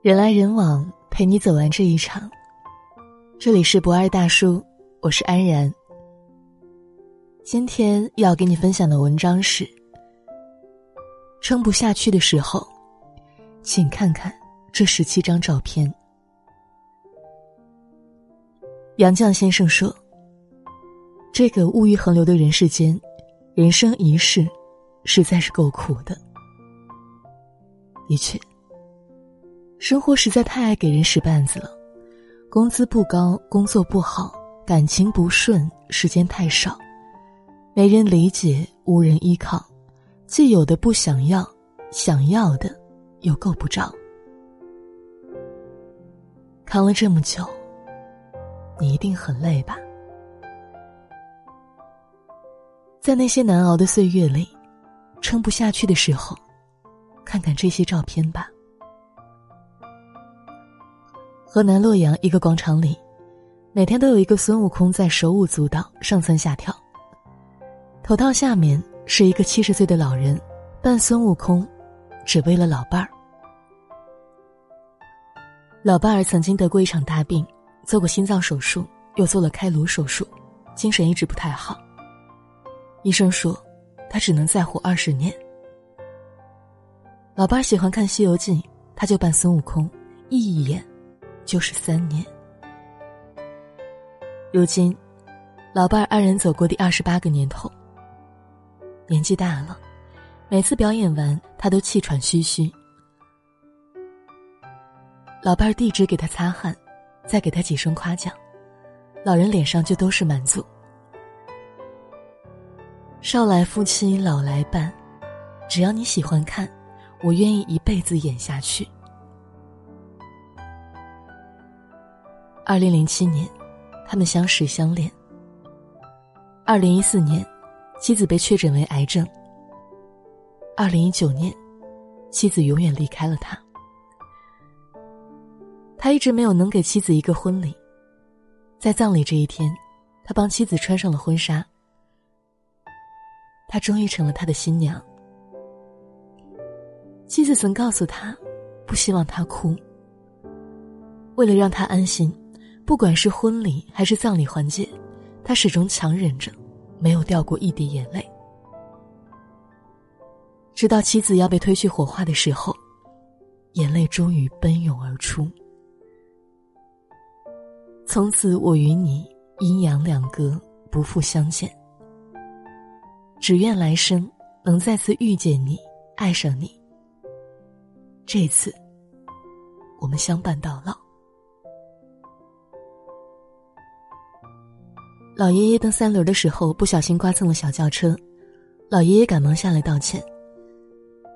人来人往，陪你走完这一场。这里是不二大叔，我是安然。今天要给你分享的文章是：撑不下去的时候，请看看这十七张照片。杨绛先生说：“这个物欲横流的人世间，人生一世，实在是够苦的。”的确。生活实在太爱给人使绊子了，工资不高，工作不好，感情不顺，时间太少，没人理解，无人依靠，既有的不想要，想要的又够不着。扛了这么久，你一定很累吧？在那些难熬的岁月里，撑不下去的时候，看看这些照片吧。河南洛阳一个广场里，每天都有一个孙悟空在手舞足蹈、上蹿下跳。头套下面是一个七十岁的老人扮孙悟空，只为了老伴儿。老伴儿曾经得过一场大病，做过心脏手术，又做了开颅手术，精神一直不太好。医生说，他只能再活二十年。老伴喜欢看《西游记》，他就扮孙悟空，一一演。就是三年。如今，老伴儿二人走过第二十八个年头。年纪大了，每次表演完，他都气喘吁吁。老伴儿递纸给他擦汗，再给他几声夸奖，老人脸上就都是满足。少来夫妻老来伴，只要你喜欢看，我愿意一辈子演下去。二零零七年，他们相识相恋。二零一四年，妻子被确诊为癌症。二零一九年，妻子永远离开了他。他一直没有能给妻子一个婚礼。在葬礼这一天，他帮妻子穿上了婚纱。他终于成了他的新娘。妻子曾告诉他，不希望他哭。为了让他安心。不管是婚礼还是葬礼环节，他始终强忍着，没有掉过一滴眼泪。直到妻子要被推去火化的时候，眼泪终于奔涌而出。从此我与你阴阳两隔，不复相见。只愿来生能再次遇见你，爱上你。这次，我们相伴到老。老爷爷蹬三轮的时候不小心刮蹭了小轿车，老爷爷赶忙下来道歉。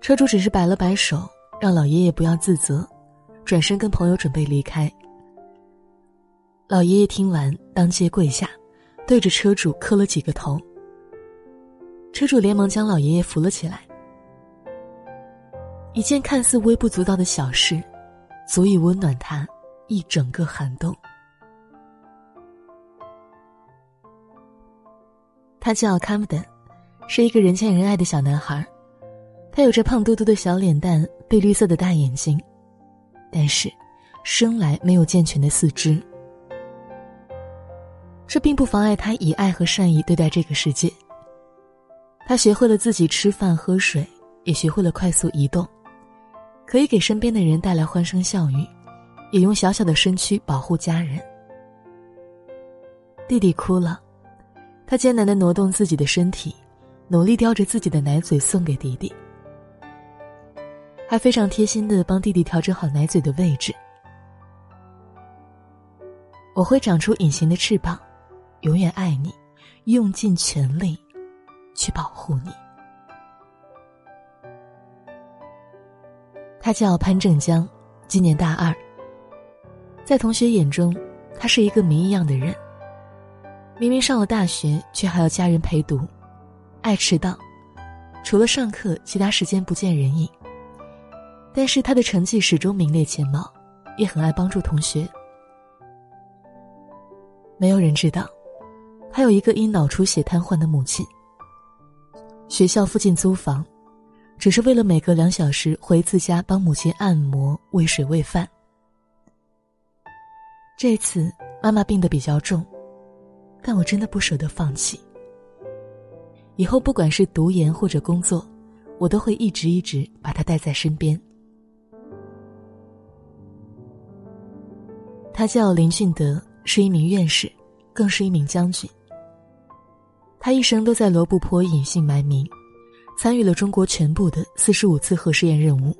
车主只是摆了摆手，让老爷爷不要自责，转身跟朋友准备离开。老爷爷听完，当街跪下，对着车主磕了几个头。车主连忙将老爷爷扶了起来。一件看似微不足道的小事，足以温暖他一整个寒冬。他叫卡姆登，是一个人见人爱的小男孩。他有着胖嘟嘟的小脸蛋，碧绿色的大眼睛，但是生来没有健全的四肢。这并不妨碍他以爱和善意对待这个世界。他学会了自己吃饭喝水，也学会了快速移动，可以给身边的人带来欢声笑语，也用小小的身躯保护家人。弟弟哭了。他艰难的挪动自己的身体，努力叼着自己的奶嘴送给弟弟，还非常贴心的帮弟弟调整好奶嘴的位置。我会长出隐形的翅膀，永远爱你，用尽全力去保护你。他叫潘正江，今年大二。在同学眼中，他是一个谜一样的人。明明上了大学，却还要家人陪读，爱迟到，除了上课，其他时间不见人影。但是他的成绩始终名列前茅，也很爱帮助同学。没有人知道，他有一个因脑出血瘫痪的母亲。学校附近租房，只是为了每隔两小时回自家帮母亲按摩、喂水、喂饭。这次妈妈病得比较重，但我真的不舍得放弃。以后不管是读研或者工作，我都会一直一直把她带在身边。他叫林俊德，是一名院士，更是一名将军。他一生都在罗布泊隐姓埋名，参与了中国全部的四十五次核试验任务。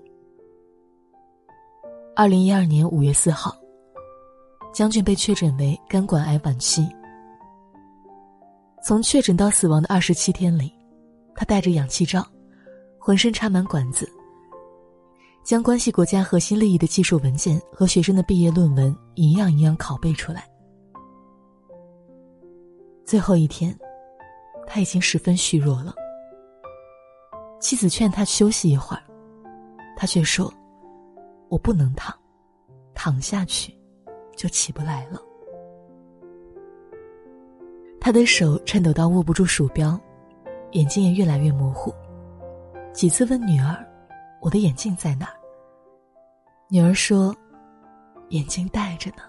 二零一二年五月四号，将军被确诊为肝管癌晚期。从确诊到死亡的二十七天里，他带着氧气罩，浑身插满管子。将关系国家核心利益的技术文件和学生的毕业论文一样一样拷贝出来。最后一天，他已经十分虚弱了。妻子劝他休息一会儿，他却说：“我不能躺，躺下去就起不来了。”他的手颤抖到握不住鼠标，眼睛也越来越模糊，几次问女儿：“我的眼镜在哪儿？”女儿说：“眼睛戴着呢。”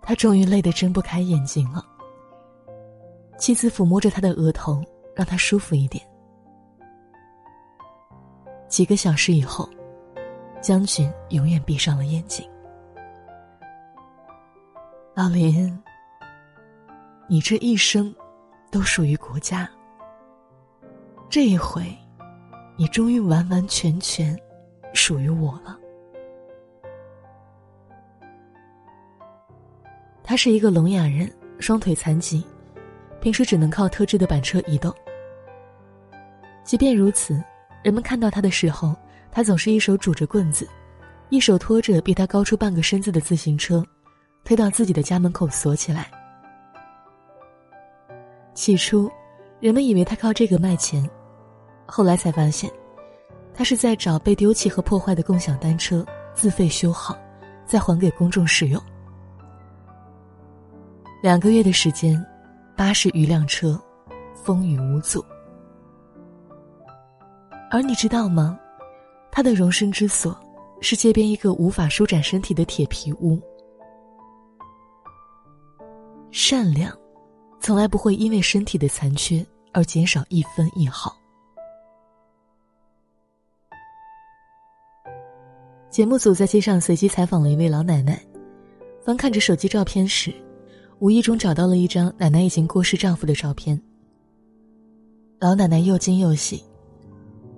他终于累得睁不开眼睛了。妻子抚摸着他的额头，让他舒服一点。几个小时以后，将军永远闭上了眼睛。老林，你这一生都属于国家。这一回。你终于完完全全属于我了。他是一个聋哑人，双腿残疾，平时只能靠特制的板车移动。即便如此，人们看到他的时候，他总是一手拄着棍子，一手拖着比他高出半个身子的自行车，推到自己的家门口锁起来。起初，人们以为他靠这个卖钱。后来才发现，他是在找被丢弃和破坏的共享单车，自费修好，再还给公众使用。两个月的时间，八十余辆车，风雨无阻。而你知道吗？他的容身之所，是街边一个无法舒展身体的铁皮屋。善良，从来不会因为身体的残缺而减少一分一毫。节目组在街上随机采访了一位老奶奶，翻看着手机照片时，无意中找到了一张奶奶已经过世丈夫的照片。老奶奶又惊又喜，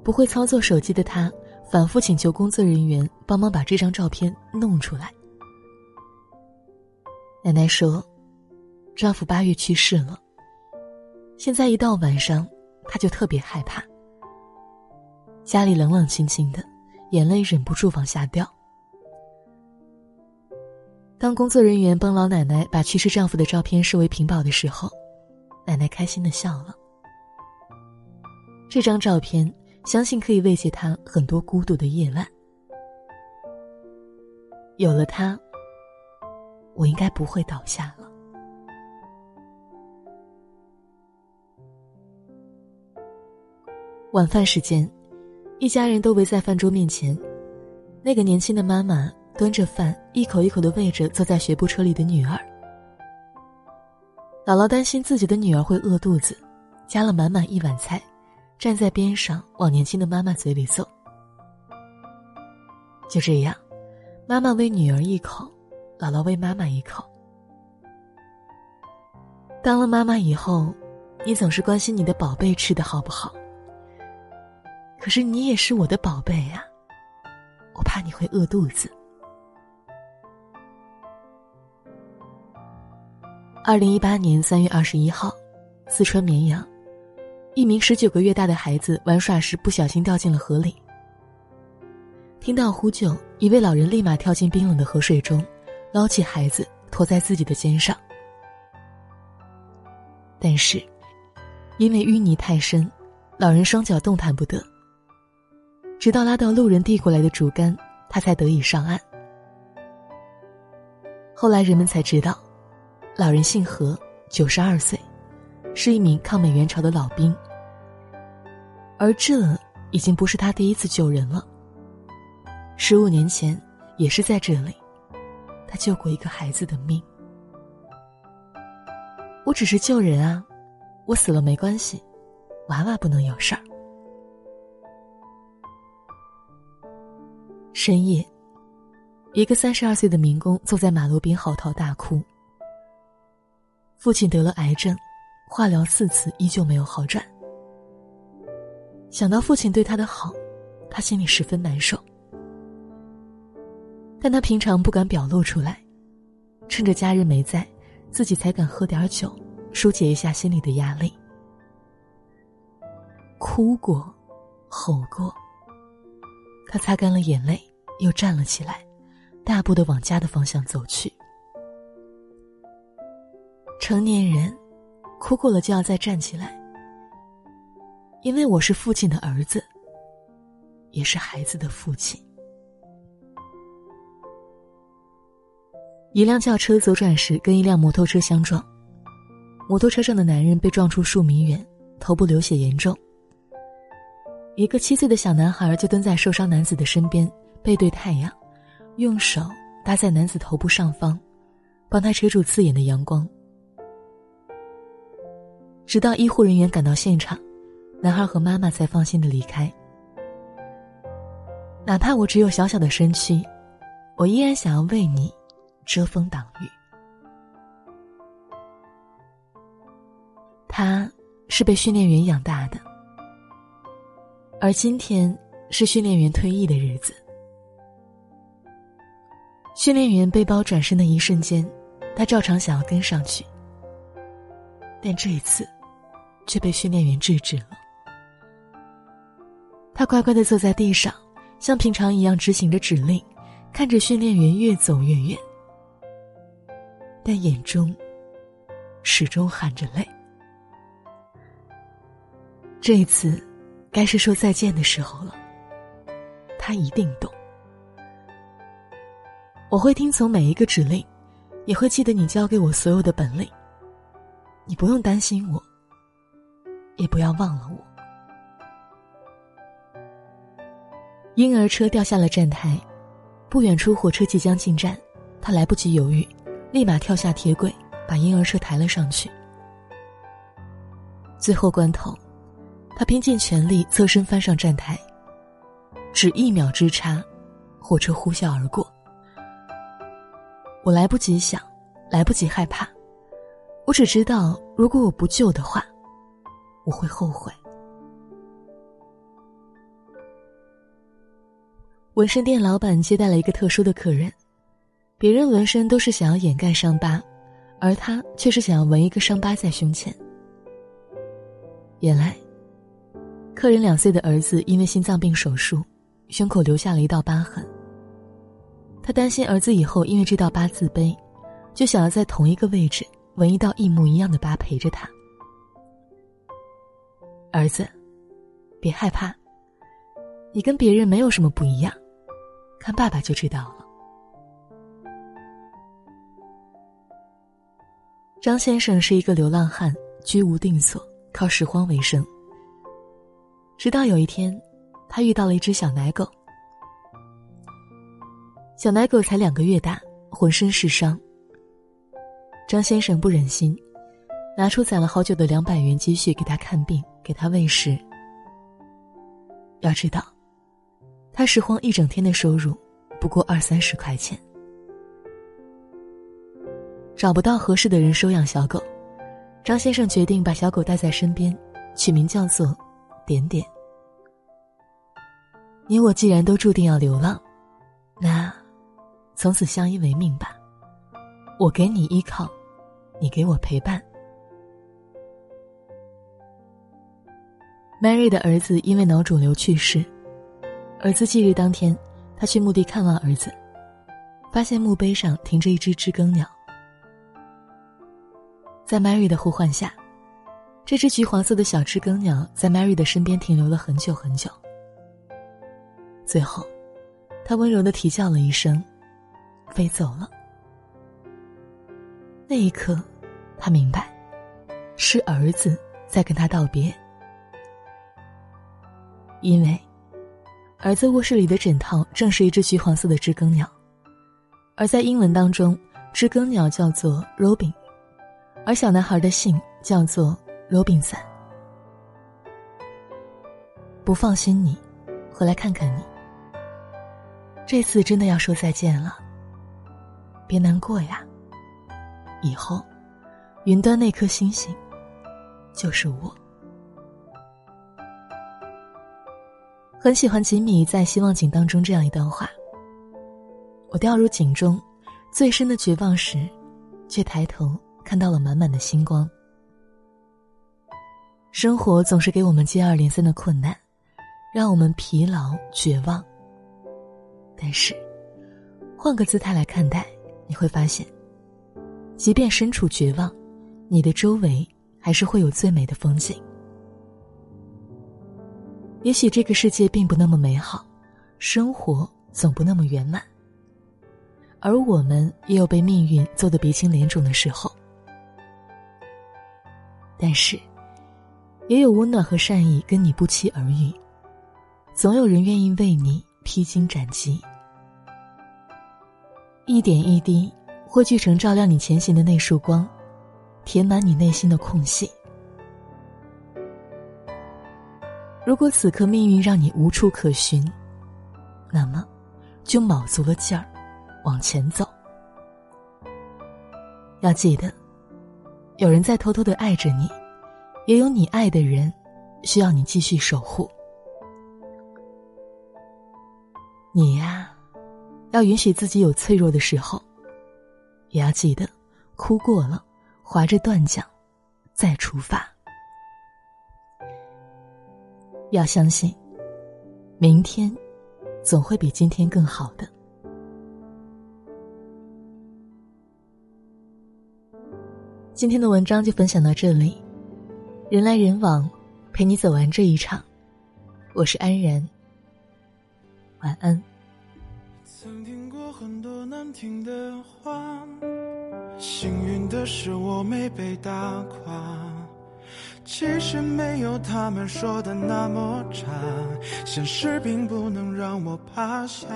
不会操作手机的她，反复请求工作人员帮忙把这张照片弄出来。奶奶说：“丈夫八月去世了，现在一到晚上，她就特别害怕。家里冷冷清清的。”眼泪忍不住往下掉。当工作人员帮老奶奶把去世丈夫的照片设为屏保的时候，奶奶开心的笑了。这张照片，相信可以慰藉她很多孤独的夜晚。有了它，我应该不会倒下了。晚饭时间。一家人都围在饭桌面前，那个年轻的妈妈端着饭，一口一口的喂着坐在学步车里的女儿。姥姥担心自己的女儿会饿肚子，夹了满满一碗菜，站在边上往年轻的妈妈嘴里送。就这样，妈妈喂女儿一口，姥姥喂妈妈一口。当了妈妈以后，你总是关心你的宝贝吃的好不好。可是你也是我的宝贝呀，我怕你会饿肚子。二零一八年三月二十一号，四川绵阳，一名十九个月大的孩子玩耍时不小心掉进了河里。听到呼救，一位老人立马跳进冰冷的河水中，捞起孩子驮在自己的肩上。但是，因为淤泥太深，老人双脚动弹不得。直到拉到路人递过来的竹竿，他才得以上岸。后来人们才知道，老人姓何，九十二岁，是一名抗美援朝的老兵。而这已经不是他第一次救人了。十五年前，也是在这里，他救过一个孩子的命。我只是救人啊，我死了没关系，娃娃不能有事儿。深夜，一个三十二岁的民工坐在马路边嚎啕大哭。父亲得了癌症，化疗四次依旧没有好转。想到父亲对他的好，他心里十分难受。但他平常不敢表露出来，趁着家人没在，自己才敢喝点酒，疏解一下心里的压力。哭过，吼过。他擦干了眼泪，又站了起来，大步的往家的方向走去。成年人，哭过了就要再站起来，因为我是父亲的儿子，也是孩子的父亲。一辆轿车左转时跟一辆摩托车相撞，摩托车上的男人被撞出数米远，头部流血严重。一个七岁的小男孩就蹲在受伤男子的身边，背对太阳，用手搭在男子头部上方，帮他遮住刺眼的阳光。直到医护人员赶到现场，男孩和妈妈才放心的离开。哪怕我只有小小的身躯，我依然想要为你遮风挡雨。他是被训练员养大的，而今天是训练员退役的日子。训练员背包转身的一瞬间，他照常想要跟上去，但这一次。却被训练员制止了。他乖乖的坐在地上，像平常一样执行着指令，看着训练员越走越远，但眼中始终含着泪。这一次，该是说再见的时候了。他一定懂。我会听从每一个指令，也会记得你教给我所有的本领。你不用担心我。也不要忘了我。婴儿车掉下了站台，不远处火车即将进站，他来不及犹豫，立马跳下铁轨，把婴儿车抬了上去。最后关头，他拼尽全力侧身翻上站台，只一秒之差，火车呼啸而过。我来不及想，来不及害怕，我只知道，如果我不救的话。我会后悔。纹身店老板接待了一个特殊的客人，别人纹身都是想要掩盖伤疤，而他却是想要纹一个伤疤在胸前。原来，客人两岁的儿子因为心脏病手术，胸口留下了一道疤痕。他担心儿子以后因为这道疤自卑，就想要在同一个位置纹一道一模一样的疤陪着他。儿子，别害怕，你跟别人没有什么不一样，看爸爸就知道了。张先生是一个流浪汉，居无定所，靠拾荒为生。直到有一天，他遇到了一只小奶狗。小奶狗才两个月大，浑身是伤。张先生不忍心，拿出攒了好久的两百元积蓄给他看病。给他喂食。要知道，他拾荒一整天的收入不过二三十块钱。找不到合适的人收养小狗，张先生决定把小狗带在身边，取名叫做“点点”。你我既然都注定要流浪，那从此相依为命吧。我给你依靠，你给我陪伴。Mary 的儿子因为脑肿瘤去世，儿子忌日当天，他去墓地看望儿子，发现墓碑上停着一只知更鸟。在 Mary 的呼唤下，这只橘黄色的小知更鸟在 Mary 的身边停留了很久很久。最后，他温柔的啼叫了一声，飞走了。那一刻，他明白，是儿子在跟他道别。因为儿子卧室里的枕套正是一只橘黄色的知更鸟，而在英文当中，知更鸟叫做 Robin，而小男孩的姓叫做 Robinson。不放心你，回来看看你。这次真的要说再见了，别难过呀。以后，云端那颗星星，就是我。很喜欢吉米在《希望井》当中这样一段话：“我掉入井中，最深的绝望时，却抬头看到了满满的星光。生活总是给我们接二连三的困难，让我们疲劳绝望。但是，换个姿态来看待，你会发现，即便身处绝望，你的周围还是会有最美的风景。”也许这个世界并不那么美好，生活总不那么圆满，而我们也有被命运揍得鼻青脸肿的时候。但是，也有温暖和善意跟你不期而遇，总有人愿意为你披荆斩棘，一点一滴汇聚成照亮你前行的那束光，填满你内心的空隙。如果此刻命运让你无处可寻，那么，就卯足了劲儿，往前走。要记得，有人在偷偷的爱着你，也有你爱的人，需要你继续守护。你呀，要允许自己有脆弱的时候，也要记得，哭过了，划着断桨，再出发。要相信，明天总会比今天更好的。今天的文章就分享到这里，人来人往，陪你走完这一场。我是安然，晚安。曾听过很多难听的话，幸运的是我没被打垮。其实没有他们说的那么差，现实并不能让我趴下。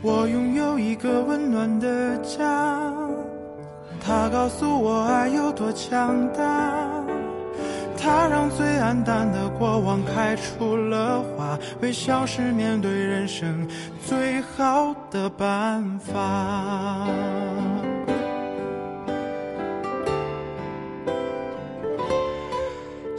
我拥有一个温暖的家，他告诉我爱有多强大。他让最黯淡的过往开出了花，微笑是面对人生最好的办法。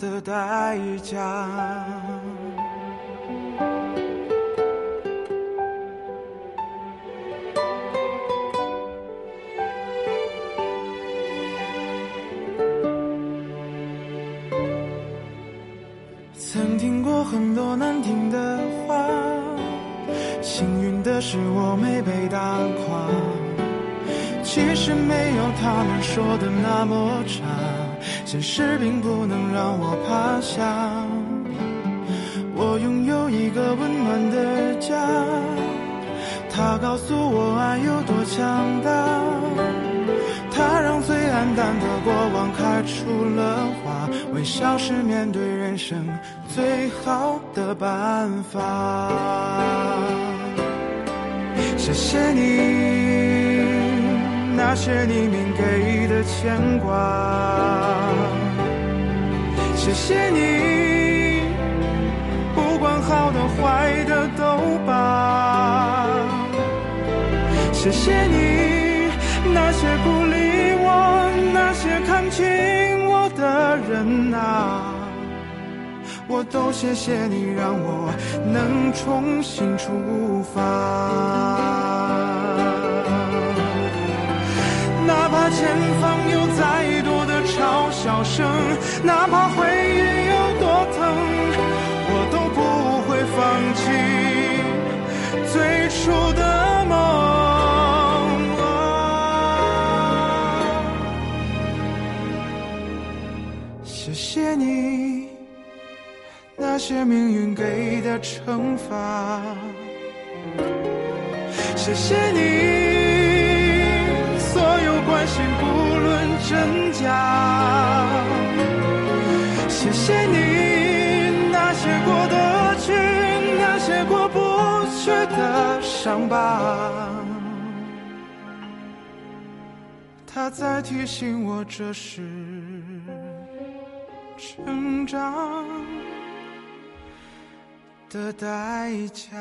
的代价。曾听过很多难听的话，幸运的是我没被打垮。其实没有他们说的那么差。现实并不能让我趴下。我拥有一个温暖的家，它告诉我爱有多强大。它让最黯淡的过往开出了花，微笑是面对人生最好的办法。谢谢你。那些匿名给的牵挂，谢谢你，不管好的坏的都罢。谢谢你，那些鼓励我、那些看清我的人啊，我都谢谢你，让我能重新出发。前方有再多的嘲笑声，哪怕回忆有多疼，我都不会放弃。最初的梦，谢谢你。那些命运给的惩罚，谢谢你。心不论真假。谢谢你，那些过得去，那些过不去的伤疤。他在提醒我，这是成长的代价。